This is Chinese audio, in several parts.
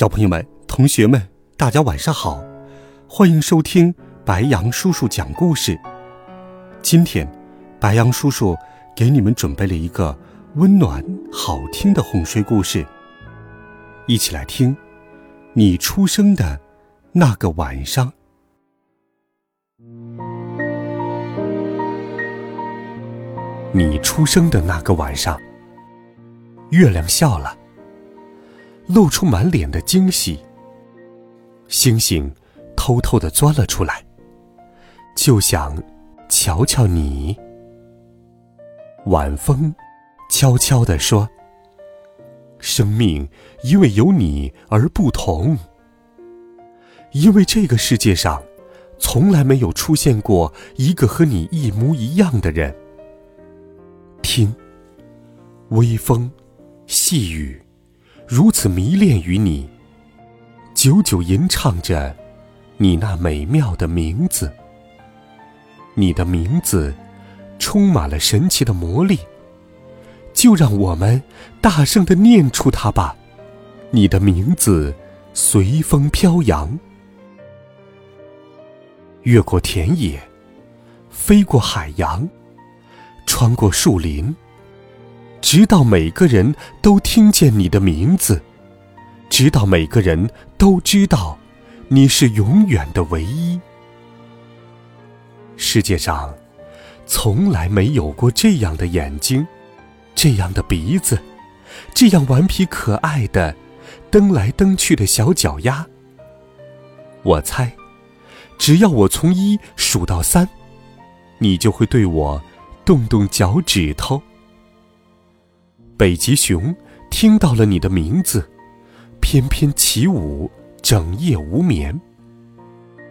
小朋友们、同学们，大家晚上好，欢迎收听白羊叔叔讲故事。今天，白羊叔叔给你们准备了一个温暖、好听的哄睡故事，一起来听。你出生的那个晚上，你出生的那个晚上，月亮笑了。露出满脸的惊喜。星星偷偷的钻了出来，就想瞧瞧你。晚风悄悄地说：“生命因为有你而不同，因为这个世界上从来没有出现过一个和你一模一样的人。”听，微风，细雨。如此迷恋于你，久久吟唱着你那美妙的名字。你的名字充满了神奇的魔力，就让我们大声的念出它吧。你的名字随风飘扬，越过田野，飞过海洋，穿过树林。直到每个人都听见你的名字，直到每个人都知道你是永远的唯一。世界上从来没有过这样的眼睛，这样的鼻子，这样顽皮可爱的蹬来蹬去的小脚丫。我猜，只要我从一数到三，你就会对我动动脚趾头。北极熊听到了你的名字，翩翩起舞，整夜无眠。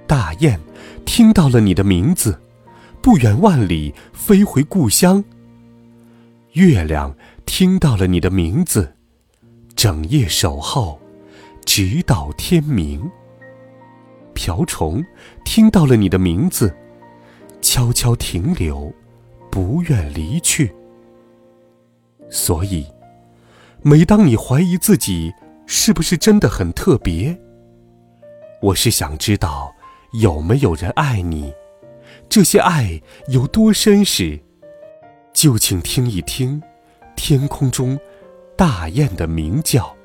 大雁听到了你的名字，不远万里飞回故乡。月亮听到了你的名字，整夜守候，直到天明。瓢虫听到了你的名字，悄悄停留，不愿离去。所以，每当你怀疑自己是不是真的很特别，我是想知道有没有人爱你，这些爱有多深时，就请听一听天空中大雁的鸣叫，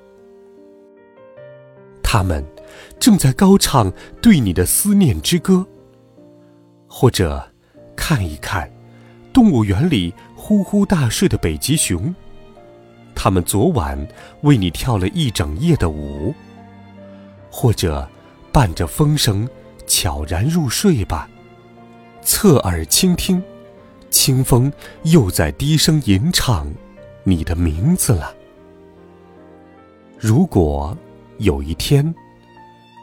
它们正在高唱对你的思念之歌。或者，看一看动物园里。呼呼大睡的北极熊，他们昨晚为你跳了一整夜的舞。或者，伴着风声悄然入睡吧，侧耳倾听，清风又在低声吟唱你的名字了。如果有一天，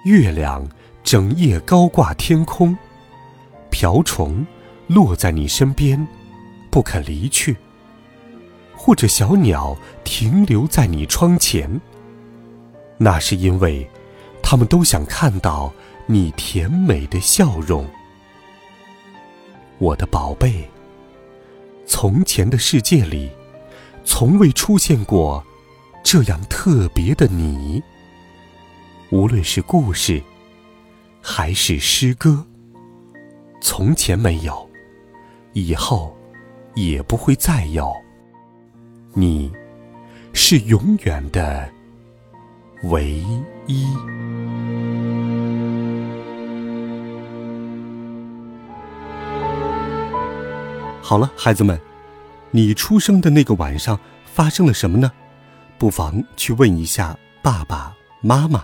月亮整夜高挂天空，瓢虫落在你身边。不肯离去，或者小鸟停留在你窗前，那是因为，他们都想看到你甜美的笑容。我的宝贝，从前的世界里，从未出现过这样特别的你。无论是故事，还是诗歌，从前没有，以后。也不会再有。你，是永远的唯一。好了，孩子们，你出生的那个晚上发生了什么呢？不妨去问一下爸爸妈妈。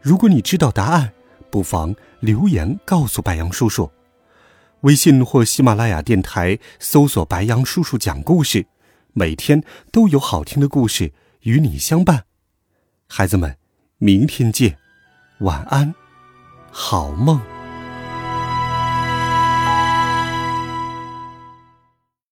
如果你知道答案，不妨留言告诉白杨叔叔。微信或喜马拉雅电台搜索“白羊叔叔讲故事”，每天都有好听的故事与你相伴。孩子们，明天见，晚安，好梦。